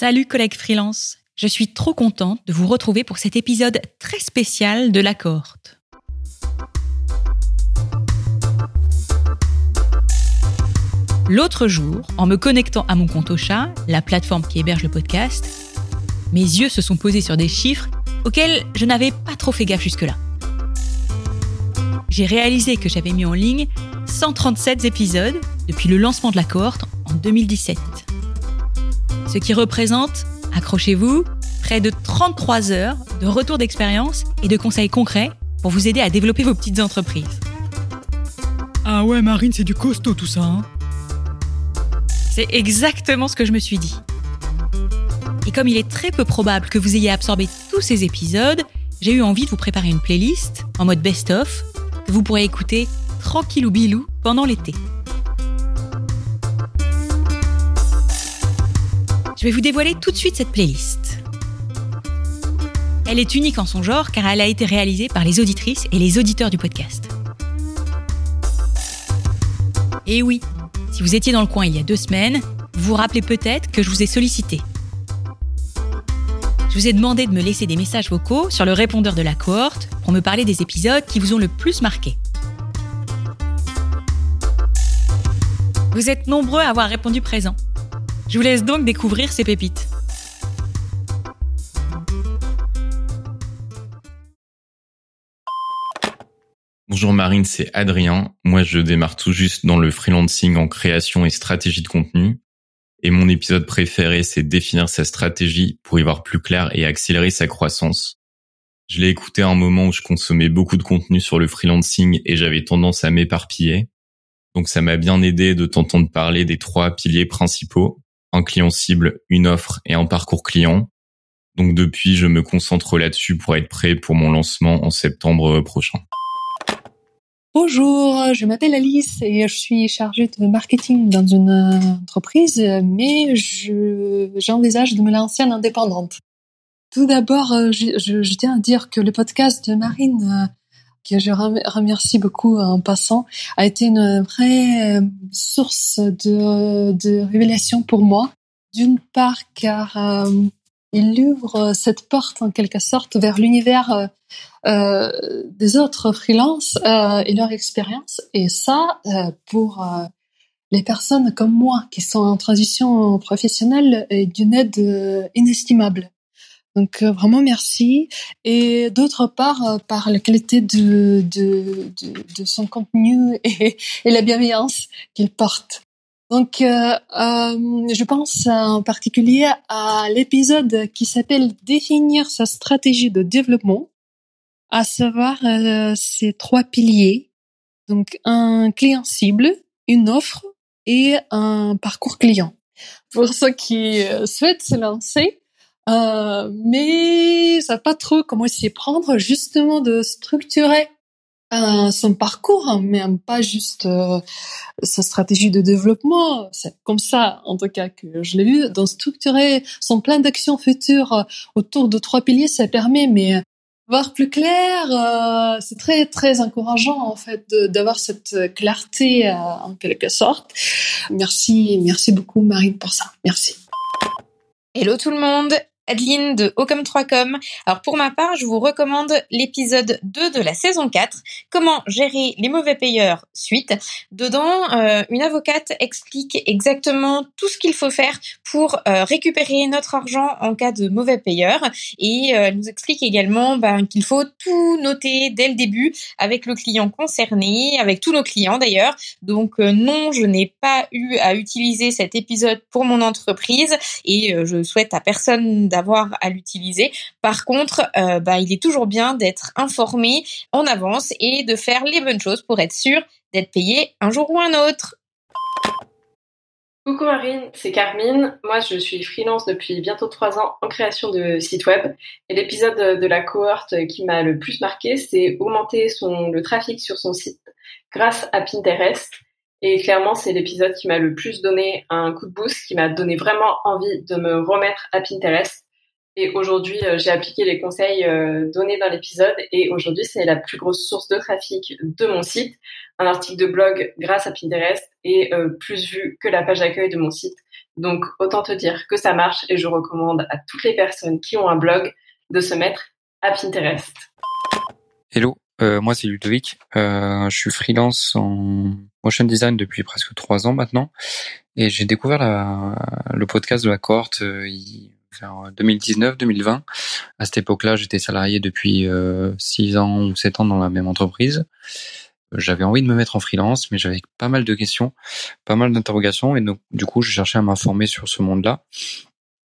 Salut collègues freelance, je suis trop contente de vous retrouver pour cet épisode très spécial de la cohorte. L'autre jour, en me connectant à mon compte Ocha, la plateforme qui héberge le podcast, mes yeux se sont posés sur des chiffres auxquels je n'avais pas trop fait gaffe jusque-là. J'ai réalisé que j'avais mis en ligne 137 épisodes depuis le lancement de la cohorte en 2017 ce qui représente, accrochez-vous, près de 33 heures de retour d'expérience et de conseils concrets pour vous aider à développer vos petites entreprises. Ah ouais, Marine, c'est du costaud tout ça. Hein c'est exactement ce que je me suis dit. Et comme il est très peu probable que vous ayez absorbé tous ces épisodes, j'ai eu envie de vous préparer une playlist en mode best-of que vous pourrez écouter tranquille ou bilou pendant l'été. Je vais vous dévoiler tout de suite cette playlist. Elle est unique en son genre car elle a été réalisée par les auditrices et les auditeurs du podcast. Et oui, si vous étiez dans le coin il y a deux semaines, vous vous rappelez peut-être que je vous ai sollicité. Je vous ai demandé de me laisser des messages vocaux sur le répondeur de la cohorte pour me parler des épisodes qui vous ont le plus marqué. Vous êtes nombreux à avoir répondu présent. Je vous laisse donc découvrir ces pépites. Bonjour Marine, c'est Adrien. Moi, je démarre tout juste dans le freelancing en création et stratégie de contenu. Et mon épisode préféré, c'est définir sa stratégie pour y voir plus clair et accélérer sa croissance. Je l'ai écouté à un moment où je consommais beaucoup de contenu sur le freelancing et j'avais tendance à m'éparpiller. Donc ça m'a bien aidé de t'entendre parler des trois piliers principaux un client cible, une offre et un parcours client. Donc depuis, je me concentre là-dessus pour être prêt pour mon lancement en septembre prochain. Bonjour, je m'appelle Alice et je suis chargée de marketing dans une entreprise, mais je, j'envisage de me lancer en indépendante. Tout d'abord, je, je, tiens à dire que le podcast de Marine que je remercie beaucoup en passant, a été une vraie euh, source de, de révélation pour moi. D'une part, car euh, il ouvre cette porte en quelque sorte vers l'univers euh, des autres freelances et leur expérience. Et ça, pour les personnes comme moi qui sont en transition professionnelle, est d'une aide inestimable. Donc euh, vraiment merci. Et d'autre part, euh, par la qualité de, de, de, de son contenu et, la bienveillance qu'il porte. Donc euh, euh, je pense en particulier à l'épisode qui s'appelle Définir sa stratégie de développement, à savoir ces trois piliers. Donc un client cible, une offre et un parcours client. Pour ceux qui souhaitent se lancer, euh, mais ça pas trop comment s'y prendre, justement de structurer euh, son parcours, hein, mais pas juste euh, sa stratégie de développement. C'est comme ça, en tout cas, que je l'ai vu. Donc, structurer son plan d'action futur autour de trois piliers, ça permet, mais voir plus clair, c'est très très encourageant en fait d'avoir cette clarté en quelque sorte. Merci, merci beaucoup Marine pour ça. Merci. Hello tout le monde, Adeline de Ocom 3Com. Alors pour ma part, je vous recommande l'épisode 2 de la saison 4, comment gérer les mauvais payeurs suite. Dedans, euh, une avocate explique exactement tout ce qu'il faut faire pour euh, récupérer notre argent en cas de mauvais payeurs et euh, elle nous explique également ben, qu'il faut tout noter dès le début avec le client concerné, avec tous nos clients d'ailleurs. Donc non, je n'ai pas eu à utiliser cet épisode pour mon entreprise et je souhaite à personne d'avoir à l'utiliser. Par contre, euh, bah, il est toujours bien d'être informé en avance et de faire les bonnes choses pour être sûr d'être payé un jour ou un autre. Coucou Marine, c'est Carmine. Moi, je suis freelance depuis bientôt trois ans en création de sites web. Et l'épisode de la cohorte qui m'a le plus marqué, c'est augmenter son, le trafic sur son site grâce à Pinterest. Et clairement, c'est l'épisode qui m'a le plus donné un coup de boost, qui m'a donné vraiment envie de me remettre à Pinterest. Et aujourd'hui, euh, j'ai appliqué les conseils euh, donnés dans l'épisode et aujourd'hui, c'est la plus grosse source de trafic de mon site. Un article de blog grâce à Pinterest est euh, plus vu que la page d'accueil de mon site. Donc autant te dire que ça marche et je recommande à toutes les personnes qui ont un blog de se mettre à Pinterest. Hello, moi c'est Ludovic. Je suis freelance en motion design depuis presque trois ans maintenant et j'ai découvert le podcast de la cohorte en 2019-2020. À cette époque-là, j'étais salarié depuis euh, six ans ou sept ans dans la même entreprise. J'avais envie de me mettre en freelance, mais j'avais pas mal de questions, pas mal d'interrogations, et donc du coup, je cherchais à m'informer sur ce monde-là,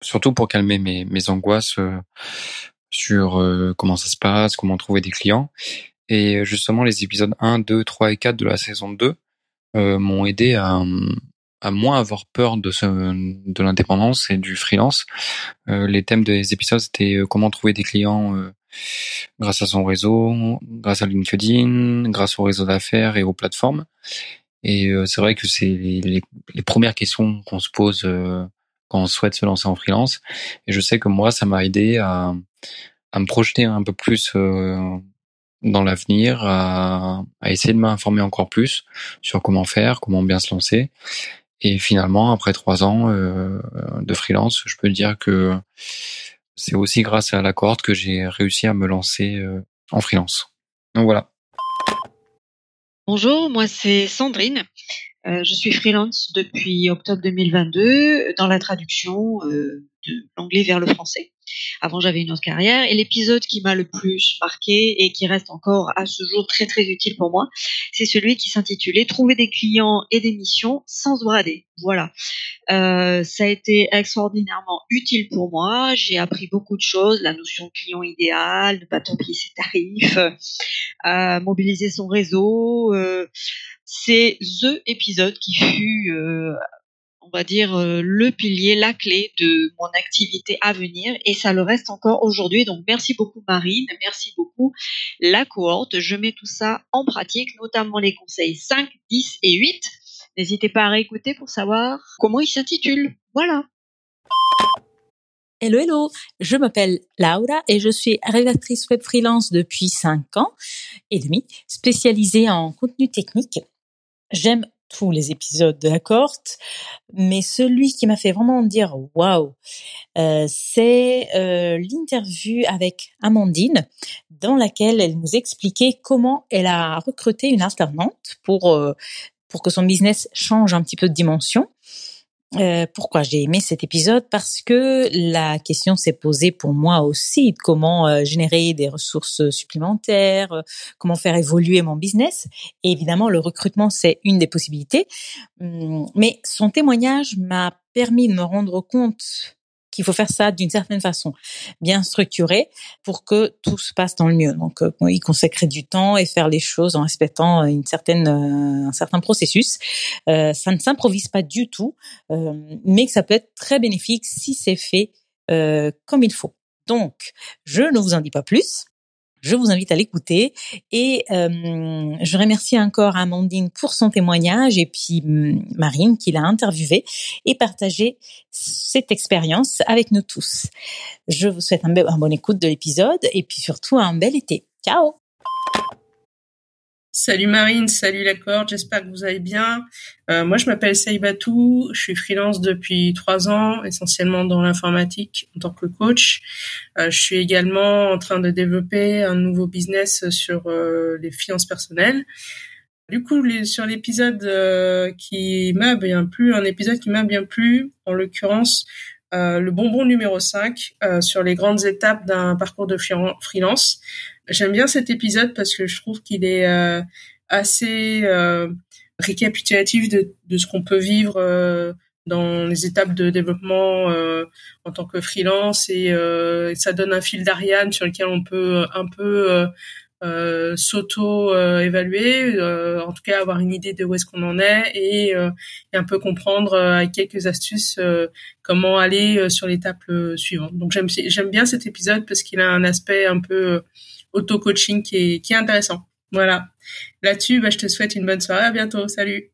surtout pour calmer mes, angoisses euh, sur euh, comment ça se passe, comment trouver des clients. Et justement, les épisodes 1, 2, 3 et 4 de la saison 2 euh, m'ont aidé à, à moins avoir peur de, ce, de l'indépendance et du freelance. Euh, les thèmes des épisodes, c'était euh, comment trouver des clients euh, grâce à son réseau, grâce à LinkedIn, grâce au réseau d'affaires et aux plateformes. Et euh, c'est vrai que c'est les, les, les, premières questions qu'on se pose quand on souhaite se lancer en freelance. Et je sais que moi, ça m'a aidé à, à me projeter un peu plus dans l'avenir, à, à, essayer de m'informer encore plus sur comment faire, comment bien se lancer. Et finalement, après trois ans euh, de freelance, je peux dire que c'est aussi grâce à la corde que j'ai réussi à me lancer euh, en freelance. Donc voilà. Bonjour, moi c'est Sandrine. Euh, je suis freelance depuis octobre 2022 dans la traduction l'anglais vers le français. Avant, j'avais une autre carrière. Et l'épisode qui m'a le plus marqué et qui reste encore à ce jour très très utile pour moi, c'est celui qui s'intitulait Trouver des clients et des missions sans se brader. Voilà. Euh, ça a été extraordinairement utile pour moi. J'ai appris beaucoup de choses, la notion de client idéal, ne pas tomber ses tarifs, euh, mobiliser son réseau. Euh, c'est the épisode qui fut on va dire, euh, le pilier, la clé de mon activité à venir et ça le reste encore aujourd'hui. Donc merci beaucoup Marine, merci beaucoup la cohorte. Je mets tout ça en pratique, notamment les conseils 5, 10 et 8. N'hésitez pas à réécouter pour savoir comment ils s'intitulent. Voilà. Hello, hello, je m'appelle Laura et je suis rédactrice web freelance depuis 5 ans et demi, spécialisée en contenu technique. J'aime tous les épisodes de la cohorte, mais celui qui m'a fait vraiment dire waouh, euh, c'est euh, l'interview avec Amandine, dans laquelle elle nous expliquait comment elle a recruté une alternante pour euh, pour que son business change un petit peu de dimension. Euh, pourquoi j'ai aimé cet épisode? Parce que la question s'est posée pour moi aussi de comment euh, générer des ressources supplémentaires, euh, comment faire évoluer mon business. Et évidemment, le recrutement, c'est une des possibilités. Hum, mais son témoignage m'a permis de me rendre compte qu'il faut faire ça d'une certaine façon, bien structuré, pour que tout se passe dans le mieux. Donc, euh, y consacrer du temps et faire les choses en respectant certaine, euh, un certain processus. Euh, ça ne s'improvise pas du tout, euh, mais ça peut être très bénéfique si c'est fait euh, comme il faut. Donc, je ne vous en dis pas plus. Je vous invite à l'écouter et euh, je remercie encore Amandine pour son témoignage et puis hum, Marine qui l'a interviewé et partagé cette expérience avec nous tous. Je vous souhaite un, un bon écoute de l'épisode et puis surtout un bel été. Ciao Salut Marine, salut la corde, j'espère que vous allez bien. Euh, moi je m'appelle Saïbatou, je suis freelance depuis trois ans, essentiellement dans l'informatique en tant que coach. Euh, je suis également en train de développer un nouveau business sur euh, les finances personnelles. Du coup, les, sur l'épisode euh, qui m'a bien plu, un épisode qui m'a bien plu, en l'occurrence euh, le bonbon numéro 5 euh, sur les grandes étapes d'un parcours de freelance. J'aime bien cet épisode parce que je trouve qu'il est euh, assez euh, récapitulatif de, de ce qu'on peut vivre euh, dans les étapes de développement euh, en tant que freelance et, et, ça donne un fil d'Ariane sur lequel on peut un peu euh, s'auto-évaluer, euh, en tout cas avoir une idée de où est-ce qu'on en est et, euh, et, un peu comprendre avec quelques astuces comment aller sur l'étape suivante. Donc j'aime bien cet épisode parce qu'il a un aspect un peu auto-coaching qui est, qui est intéressant. Voilà. Là-dessus, bah, je te souhaite une bonne soirée. À bientôt. Salut.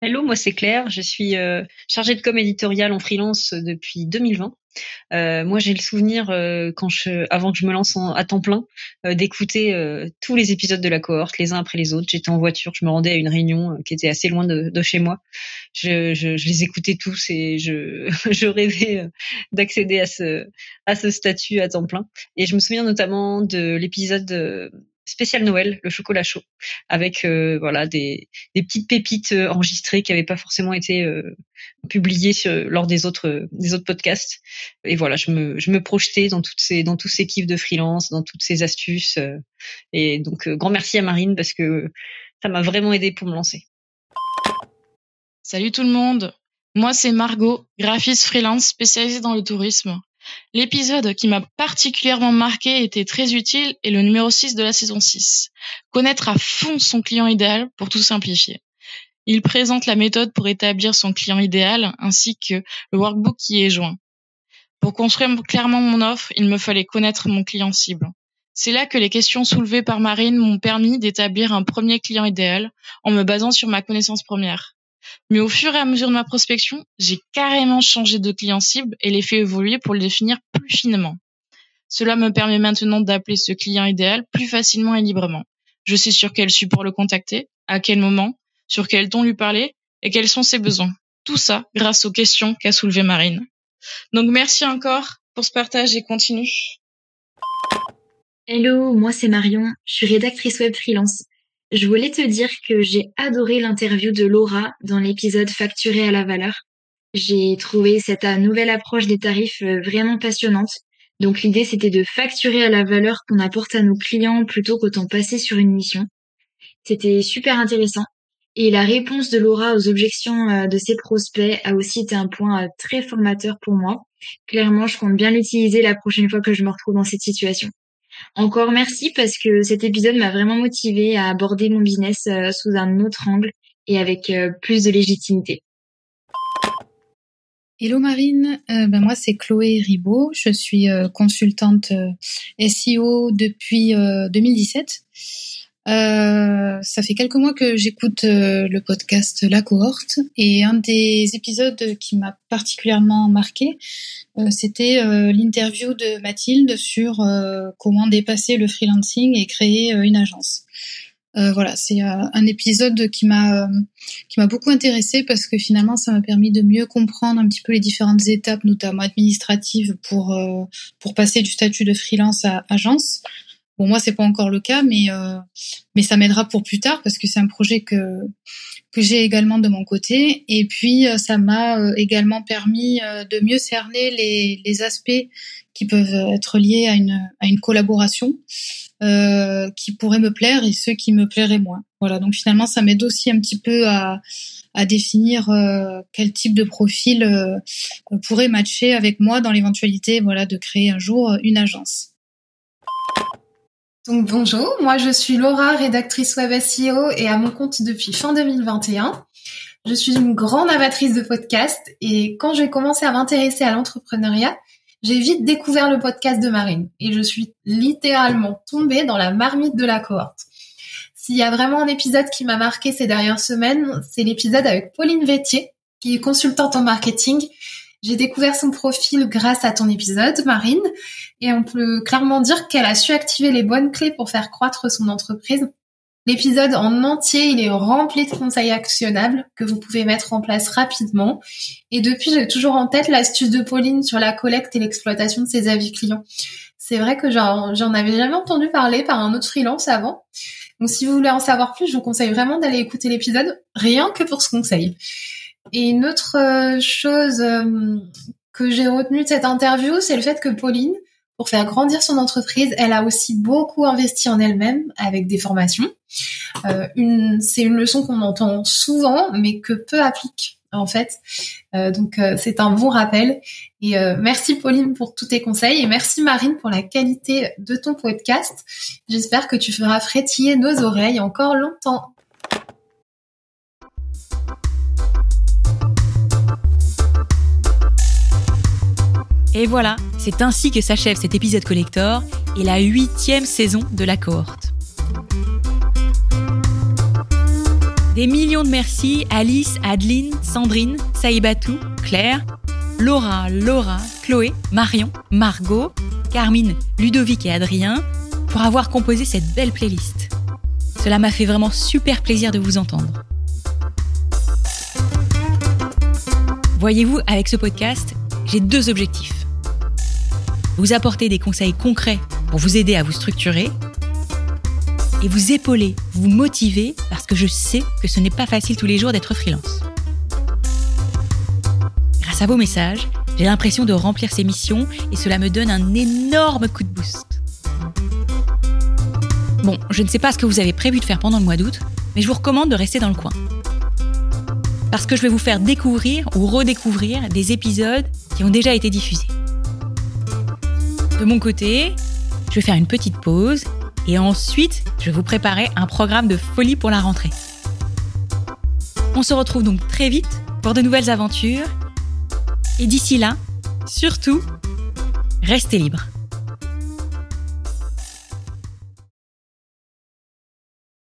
Hello, moi c'est Claire, je suis euh, chargée de com éditoriale en freelance depuis 2020. Euh, moi j'ai le souvenir euh, quand je, avant que je me lance en, à temps plein, euh, d'écouter euh, tous les épisodes de la cohorte les uns après les autres. J'étais en voiture, je me rendais à une réunion qui était assez loin de, chez moi. Je, les écoutais tous et je, je rêvais d'accéder à ce, à ce statut à temps plein. Et je me souviens notamment de l'épisode spécial Noël, le chocolat chaud, avec euh, voilà des, des, petites pépites euh, enregistrées qui n'avaient pas forcément été euh, publiées sur, lors des autres des autres podcasts. Et voilà, je me je me projetais dans toutes ces dans tous ces kiffs de freelance, dans toutes ces astuces. et donc grand merci à Marine parce que ça m'a vraiment aidé pour me lancer. Salut tout le monde. Moi, c'est Margot, graphiste freelance spécialisée dans le tourisme. L'épisode qui m'a particulièrement marqué était très utile est le numéro 6 de la saison 6. Connaître à fond son client idéal pour tout simplifier. Il présente la méthode pour établir son client idéal ainsi que le workbook qui est joint. Pour construire clairement mon offre, il me fallait connaître mon client cible. C'est là que les questions soulevées par Marine m'ont permis d'établir un premier client idéal en me basant sur ma connaissance première. Mais au fur et à mesure de ma prospection, j'ai carrément changé de client cible et l'ai fait évoluer pour le définir plus finement. Cela me permet maintenant d'appeler ce client idéal plus facilement et librement. Je sais sur quel support le contacter, à quel moment, sur quel ton lui parler et quels sont ses besoins. Tout ça grâce aux questions qu'a soulevées Marine. Donc merci encore pour ce partage et continue. Hello, moi c'est Marion, je suis rédactrice web freelance. Je voulais te dire que j'ai adoré l'interview de Laura dans l'épisode Facturé à la valeur. J'ai trouvé cette euh, nouvelle approche des tarifs euh, vraiment passionnante. Donc l'idée c'était de facturer à la valeur qu'on apporte à nos clients plutôt qu'autant passer sur une mission. C'était super intéressant. Et la réponse de Laura aux objections euh, de ses prospects a aussi été un point très formateur pour moi. Clairement, je compte bien l'utiliser la prochaine fois que je me retrouve dans cette situation. Encore merci parce que cet épisode m'a vraiment motivé à aborder mon business euh, sous un autre angle et avec euh, plus de légitimité. Hello Marine, euh, ben moi c'est Chloé Ribaud, je suis consultante SEO depuis 2017. Euh, ça fait quelques mois que j'écoute euh, le podcast La Cohorte et un des épisodes qui m'a particulièrement marqué, euh, c'était l'interview de Mathilde sur comment dépasser le freelancing et créer une agence. voilà, c'est un épisode qui m'a qui m'a beaucoup intéressé parce que finalement ça m'a permis de mieux comprendre un petit peu les différentes étapes, notamment administratives, pour pour passer du statut de freelance à agence. Bon, moi, c'est pas encore le cas, mais euh, mais ça m'aidera pour plus tard parce que c'est un projet que que j'ai également de mon côté. Et puis, euh, ça m'a euh, également permis de mieux cerner les, les aspects qui peuvent être liés à une à une collaboration euh, qui pourraient me plaire et ceux qui me plairaient moins. Voilà. Donc finalement, ça m'aide aussi un petit peu à à définir quel type de profil pourrait matcher avec moi dans l'éventualité, voilà, de créer un jour une agence. Donc bonjour, moi je suis Laura, rédactrice web SEO et à mon compte depuis fin 2021. Je suis une grande amatrice de podcast et quand j'ai commencé à m'intéresser à l'entrepreneuriat, j'ai vite découvert le podcast de Marine et je suis littéralement tombée dans la marmite de la cohorte. S'il y a vraiment un épisode qui m'a marqué ces dernières semaines, c'est l'épisode avec Pauline Vétier, qui est consultante en marketing j'ai découvert son profil grâce à ton épisode, Marine, et on peut clairement dire qu'elle a su activer les bonnes clés pour faire croître son entreprise. L'épisode en entier, il est rempli de conseils actionnables que vous pouvez mettre en place rapidement. Et depuis, j'ai toujours en tête l'astuce de Pauline sur la collecte et l'exploitation de ses avis clients. C'est vrai que j'en avais jamais entendu parler par un autre freelance avant. Donc si vous voulez en savoir plus, je vous conseille vraiment d'aller écouter l'épisode, rien que pour ce conseil. Et une autre euh, chose euh, que j'ai retenue de cette interview, c'est le fait que Pauline, pour faire grandir son entreprise, elle a aussi beaucoup investi en elle-même avec des formations. Euh, c'est une leçon qu'on entend souvent, mais que peu applique en fait. Donc c'est un bon rappel. Et merci Pauline pour tous tes conseils et merci Marine pour la qualité de ton podcast. J'espère que tu feras frétiller nos oreilles encore longtemps. Et voilà, c'est ainsi que s'achève cet épisode collector et la huitième saison de la cohorte. Des millions de merci Alice, Adeline, Sandrine, Saïbatou, Claire, Laura, Laura, Chloé, Marion, Margot, Carmine, Ludovic et Adrien pour avoir composé cette belle playlist. Cela m'a fait vraiment super plaisir de vous entendre. Voyez-vous, avec ce podcast, j'ai deux objectifs. Vous apporter des conseils concrets pour vous aider à vous structurer et vous épauler, vous motiver parce que je sais que ce n'est pas facile tous les jours d'être freelance. Grâce à vos messages, j'ai l'impression de remplir ces missions et cela me donne un énorme coup de boost. Bon, je ne sais pas ce que vous avez prévu de faire pendant le mois d'août, mais je vous recommande de rester dans le coin. Parce que je vais vous faire découvrir ou redécouvrir des épisodes qui ont déjà été diffusés. De mon côté, je vais faire une petite pause et ensuite, je vais vous préparer un programme de folie pour la rentrée. On se retrouve donc très vite pour de nouvelles aventures. Et d'ici là, surtout, restez libres.